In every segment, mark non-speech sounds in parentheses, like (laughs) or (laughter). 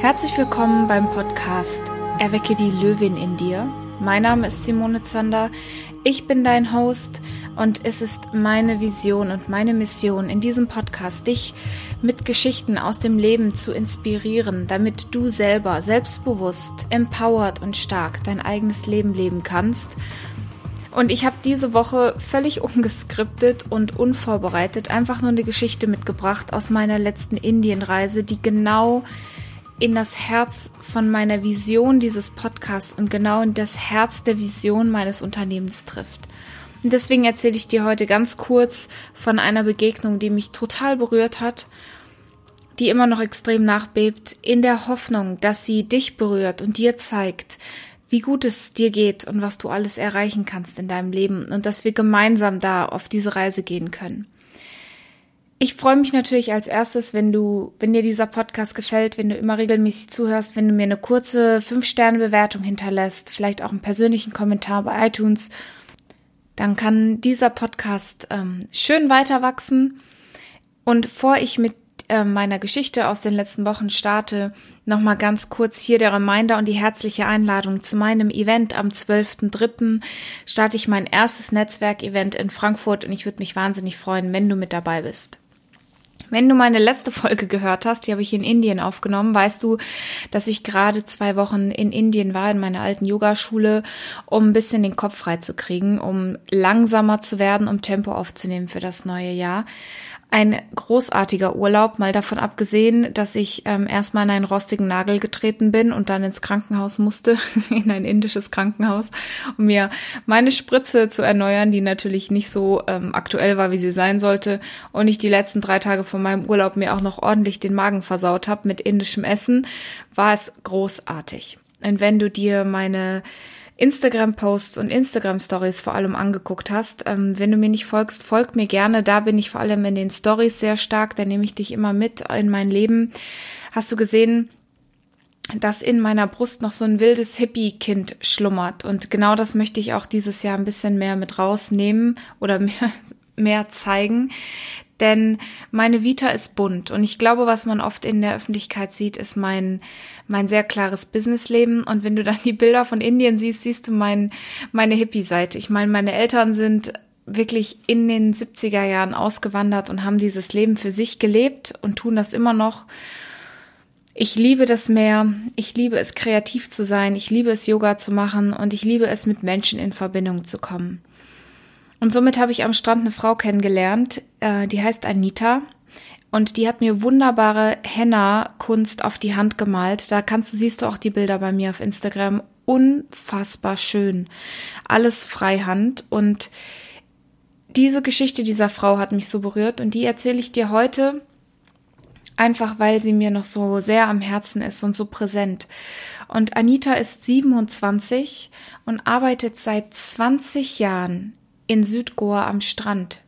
Herzlich willkommen beim Podcast Erwecke die Löwin in dir. Mein Name ist Simone Zander. Ich bin dein Host und es ist meine Vision und meine Mission in diesem Podcast, dich mit Geschichten aus dem Leben zu inspirieren, damit du selber selbstbewusst, empowered und stark dein eigenes Leben leben kannst. Und ich habe diese Woche völlig (laughs) ungeskriptet und unvorbereitet einfach nur eine Geschichte mitgebracht aus meiner letzten Indienreise, die genau in das Herz von meiner Vision dieses Podcasts und genau in das Herz der Vision meines Unternehmens trifft. Und deswegen erzähle ich dir heute ganz kurz von einer Begegnung, die mich total berührt hat, die immer noch extrem nachbebt, in der Hoffnung, dass sie dich berührt und dir zeigt, wie gut es dir geht und was du alles erreichen kannst in deinem Leben und dass wir gemeinsam da auf diese Reise gehen können. Ich freue mich natürlich als erstes, wenn du, wenn dir dieser Podcast gefällt, wenn du immer regelmäßig zuhörst, wenn du mir eine kurze 5-Sterne-Bewertung hinterlässt, vielleicht auch einen persönlichen Kommentar bei iTunes, dann kann dieser Podcast ähm, schön weiter wachsen. Und vor ich mit äh, meiner Geschichte aus den letzten Wochen starte, nochmal ganz kurz hier der Reminder und die herzliche Einladung zu meinem Event am 12.03. starte ich mein erstes Netzwerkevent in Frankfurt und ich würde mich wahnsinnig freuen, wenn du mit dabei bist. Wenn du meine letzte Folge gehört hast, die habe ich in Indien aufgenommen, weißt du, dass ich gerade zwei Wochen in Indien war, in meiner alten Yogaschule, um ein bisschen den Kopf frei zu kriegen, um langsamer zu werden, um Tempo aufzunehmen für das neue Jahr ein großartiger Urlaub, mal davon abgesehen, dass ich ähm, erstmal in einen rostigen Nagel getreten bin und dann ins Krankenhaus musste, (laughs) in ein indisches Krankenhaus, um mir meine Spritze zu erneuern, die natürlich nicht so ähm, aktuell war, wie sie sein sollte. Und ich die letzten drei Tage von meinem Urlaub mir auch noch ordentlich den Magen versaut habe mit indischem Essen, war es großartig. Und wenn du dir meine Instagram-Posts und Instagram-Stories vor allem angeguckt hast. Ähm, wenn du mir nicht folgst, folg mir gerne. Da bin ich vor allem in den Stories sehr stark. Da nehme ich dich immer mit in mein Leben. Hast du gesehen, dass in meiner Brust noch so ein wildes Hippie-Kind schlummert. Und genau das möchte ich auch dieses Jahr ein bisschen mehr mit rausnehmen oder (laughs) mehr, mehr zeigen. Denn meine Vita ist bunt und ich glaube, was man oft in der Öffentlichkeit sieht, ist mein, mein sehr klares Businessleben. Und wenn du dann die Bilder von Indien siehst, siehst du mein, meine Hippie-Seite. Ich meine, meine Eltern sind wirklich in den 70er Jahren ausgewandert und haben dieses Leben für sich gelebt und tun das immer noch. Ich liebe das Meer, ich liebe es kreativ zu sein, ich liebe es Yoga zu machen und ich liebe es mit Menschen in Verbindung zu kommen. Und somit habe ich am Strand eine Frau kennengelernt, äh, die heißt Anita. Und die hat mir wunderbare Henna-Kunst auf die Hand gemalt. Da kannst du, siehst du auch die Bilder bei mir auf Instagram. Unfassbar schön. Alles Freihand. Und diese Geschichte dieser Frau hat mich so berührt und die erzähle ich dir heute einfach weil sie mir noch so sehr am Herzen ist und so präsent. Und Anita ist 27 und arbeitet seit 20 Jahren in Südgoa am Strand.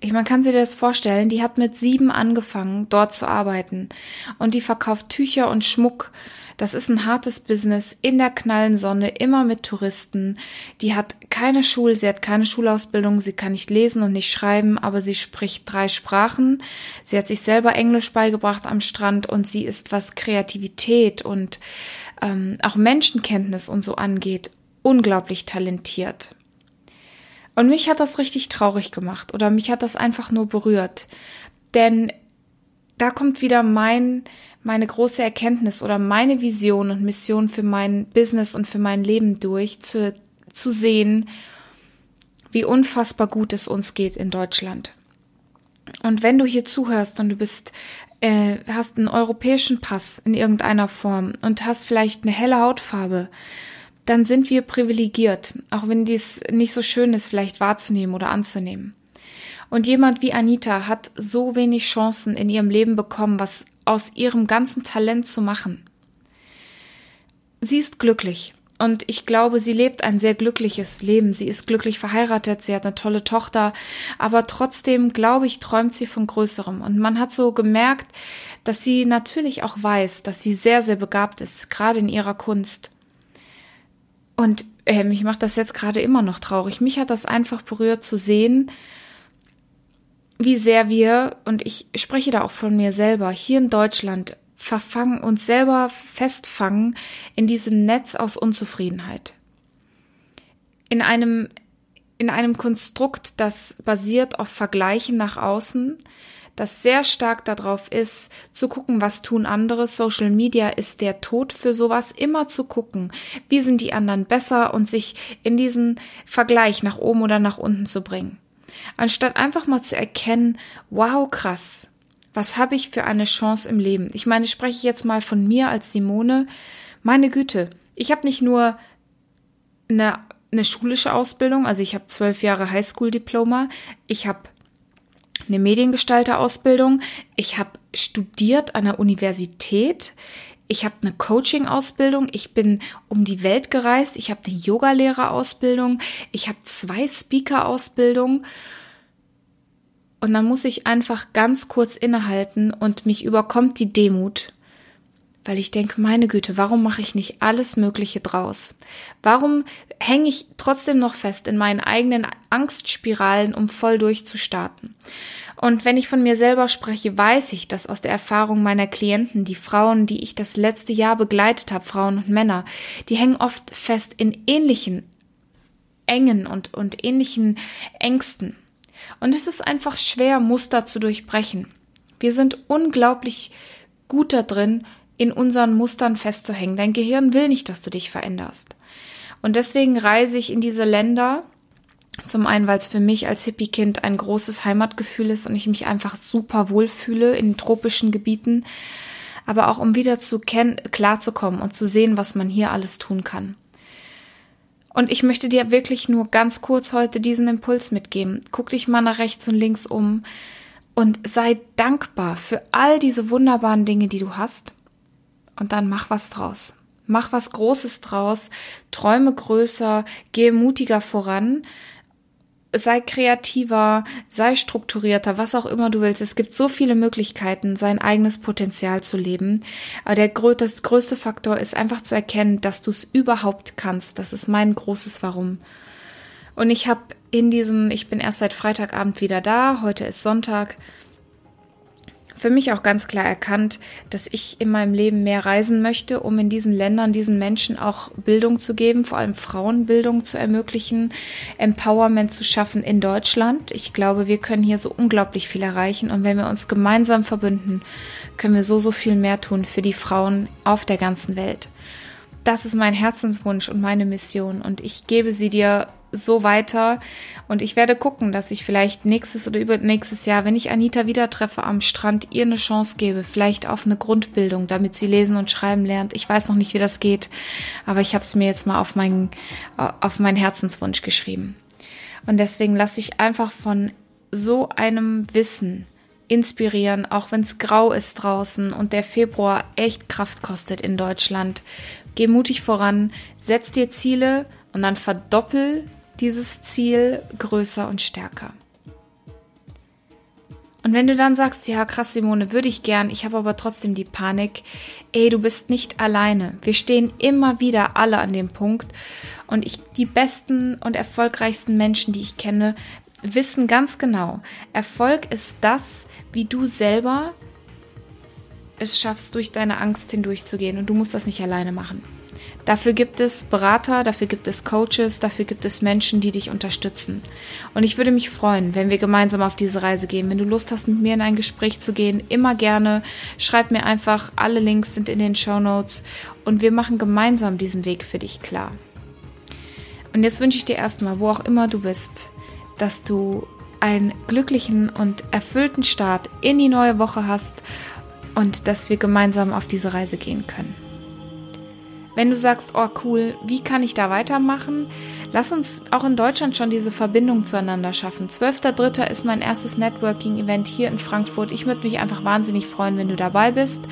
Ich, man kann sich das vorstellen, die hat mit sieben angefangen, dort zu arbeiten. Und die verkauft Tücher und Schmuck. Das ist ein hartes Business in der knallen Sonne, immer mit Touristen. Die hat keine Schule, sie hat keine Schulausbildung, sie kann nicht lesen und nicht schreiben, aber sie spricht drei Sprachen. Sie hat sich selber Englisch beigebracht am Strand und sie ist, was Kreativität und ähm, auch Menschenkenntnis und so angeht, unglaublich talentiert. Und mich hat das richtig traurig gemacht oder mich hat das einfach nur berührt. Denn da kommt wieder mein, meine große Erkenntnis oder meine Vision und Mission für mein Business und für mein Leben durch, zu, zu sehen, wie unfassbar gut es uns geht in Deutschland. Und wenn du hier zuhörst und du bist, äh, hast einen europäischen Pass in irgendeiner Form und hast vielleicht eine helle Hautfarbe, dann sind wir privilegiert, auch wenn dies nicht so schön ist, vielleicht wahrzunehmen oder anzunehmen. Und jemand wie Anita hat so wenig Chancen in ihrem Leben bekommen, was aus ihrem ganzen Talent zu machen. Sie ist glücklich und ich glaube, sie lebt ein sehr glückliches Leben. Sie ist glücklich verheiratet, sie hat eine tolle Tochter, aber trotzdem, glaube ich, träumt sie von Größerem. Und man hat so gemerkt, dass sie natürlich auch weiß, dass sie sehr, sehr begabt ist, gerade in ihrer Kunst. Und äh, mich macht das jetzt gerade immer noch traurig. Mich hat das einfach berührt zu sehen, wie sehr wir, und ich spreche da auch von mir selber, hier in Deutschland verfangen, uns selber festfangen in diesem Netz aus Unzufriedenheit. In einem, in einem Konstrukt, das basiert auf Vergleichen nach außen, das sehr stark darauf ist, zu gucken, was tun andere. Social Media ist der Tod für sowas, immer zu gucken, wie sind die anderen besser und sich in diesen Vergleich nach oben oder nach unten zu bringen. Anstatt einfach mal zu erkennen, wow, krass, was habe ich für eine Chance im Leben? Ich meine, spreche ich jetzt mal von mir als Simone. Meine Güte, ich habe nicht nur eine, eine schulische Ausbildung, also ich habe zwölf Jahre Highschool-Diploma, ich habe eine Mediengestalter-Ausbildung, ich habe studiert an der Universität, ich habe eine Coaching-Ausbildung, ich bin um die Welt gereist, ich habe eine Yogalehrerausbildung, ich habe zwei Speaker-Ausbildungen. Und dann muss ich einfach ganz kurz innehalten und mich überkommt die Demut, weil ich denke, meine Güte, warum mache ich nicht alles Mögliche draus? Warum hänge ich trotzdem noch fest in meinen eigenen Angstspiralen, um voll durchzustarten? Und wenn ich von mir selber spreche, weiß ich das aus der Erfahrung meiner Klienten, die Frauen, die ich das letzte Jahr begleitet habe, Frauen und Männer, die hängen oft fest in ähnlichen Engen und, und ähnlichen Ängsten. Und es ist einfach schwer, Muster zu durchbrechen. Wir sind unglaublich gut da drin, in unseren Mustern festzuhängen. Dein Gehirn will nicht, dass du dich veränderst. Und deswegen reise ich in diese Länder. Zum einen, weil es für mich als Hippie-Kind ein großes Heimatgefühl ist und ich mich einfach super wohlfühle in tropischen Gebieten. Aber auch um wieder zu kennen, klarzukommen und zu sehen, was man hier alles tun kann. Und ich möchte dir wirklich nur ganz kurz heute diesen Impuls mitgeben. Guck dich mal nach rechts und links um und sei dankbar für all diese wunderbaren Dinge, die du hast. Und dann mach was draus. Mach was Großes draus. Träume größer. Gehe mutiger voran sei kreativer, sei strukturierter, was auch immer du willst. Es gibt so viele Möglichkeiten, sein eigenes Potenzial zu leben. Aber der das größte Faktor ist einfach zu erkennen, dass du es überhaupt kannst. Das ist mein großes Warum. Und ich habe in diesem, ich bin erst seit Freitagabend wieder da, heute ist Sonntag, für mich auch ganz klar erkannt, dass ich in meinem Leben mehr reisen möchte, um in diesen Ländern diesen Menschen auch Bildung zu geben, vor allem Frauenbildung zu ermöglichen, Empowerment zu schaffen in Deutschland. Ich glaube, wir können hier so unglaublich viel erreichen und wenn wir uns gemeinsam verbünden, können wir so, so viel mehr tun für die Frauen auf der ganzen Welt. Das ist mein Herzenswunsch und meine Mission und ich gebe sie dir so weiter. Und ich werde gucken, dass ich vielleicht nächstes oder übernächstes Jahr, wenn ich Anita wieder treffe am Strand, ihr eine Chance gebe, vielleicht auf eine Grundbildung, damit sie lesen und schreiben lernt. Ich weiß noch nicht, wie das geht, aber ich habe es mir jetzt mal auf meinen, auf meinen Herzenswunsch geschrieben. Und deswegen lasse ich einfach von so einem Wissen inspirieren, auch wenn es grau ist draußen und der Februar echt Kraft kostet in Deutschland. Geh mutig voran, setz dir Ziele und dann verdoppel dieses Ziel größer und stärker. Und wenn du dann sagst, ja, krass, Simone, würde ich gern, ich habe aber trotzdem die Panik, ey, du bist nicht alleine. Wir stehen immer wieder alle an dem Punkt. Und ich, die besten und erfolgreichsten Menschen, die ich kenne, wissen ganz genau, Erfolg ist das, wie du selber es schaffst, durch deine Angst hindurchzugehen. Und du musst das nicht alleine machen. Dafür gibt es Berater, dafür gibt es Coaches, dafür gibt es Menschen, die dich unterstützen. Und ich würde mich freuen, wenn wir gemeinsam auf diese Reise gehen. Wenn du Lust hast, mit mir in ein Gespräch zu gehen, immer gerne. Schreib mir einfach, alle Links sind in den Show Notes und wir machen gemeinsam diesen Weg für dich klar. Und jetzt wünsche ich dir erstmal, wo auch immer du bist, dass du einen glücklichen und erfüllten Start in die neue Woche hast und dass wir gemeinsam auf diese Reise gehen können. Wenn du sagst, oh cool, wie kann ich da weitermachen? Lass uns auch in Deutschland schon diese Verbindung zueinander schaffen. 12.3. ist mein erstes Networking-Event hier in Frankfurt. Ich würde mich einfach wahnsinnig freuen, wenn du dabei bist.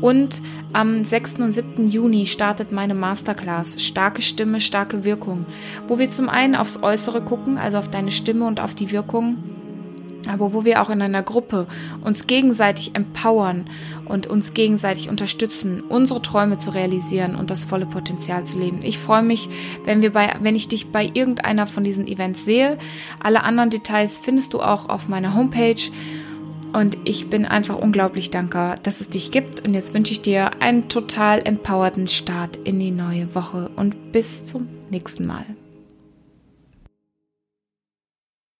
Und am 6. und 7. Juni startet meine Masterclass Starke Stimme, starke Wirkung, wo wir zum einen aufs Äußere gucken, also auf deine Stimme und auf die Wirkung aber wo wir auch in einer Gruppe uns gegenseitig empowern und uns gegenseitig unterstützen, unsere Träume zu realisieren und das volle Potenzial zu leben. Ich freue mich, wenn wir bei, wenn ich dich bei irgendeiner von diesen Events sehe. Alle anderen Details findest du auch auf meiner Homepage. Und ich bin einfach unglaublich dankbar, dass es dich gibt. Und jetzt wünsche ich dir einen total empowerten Start in die neue Woche und bis zum nächsten Mal.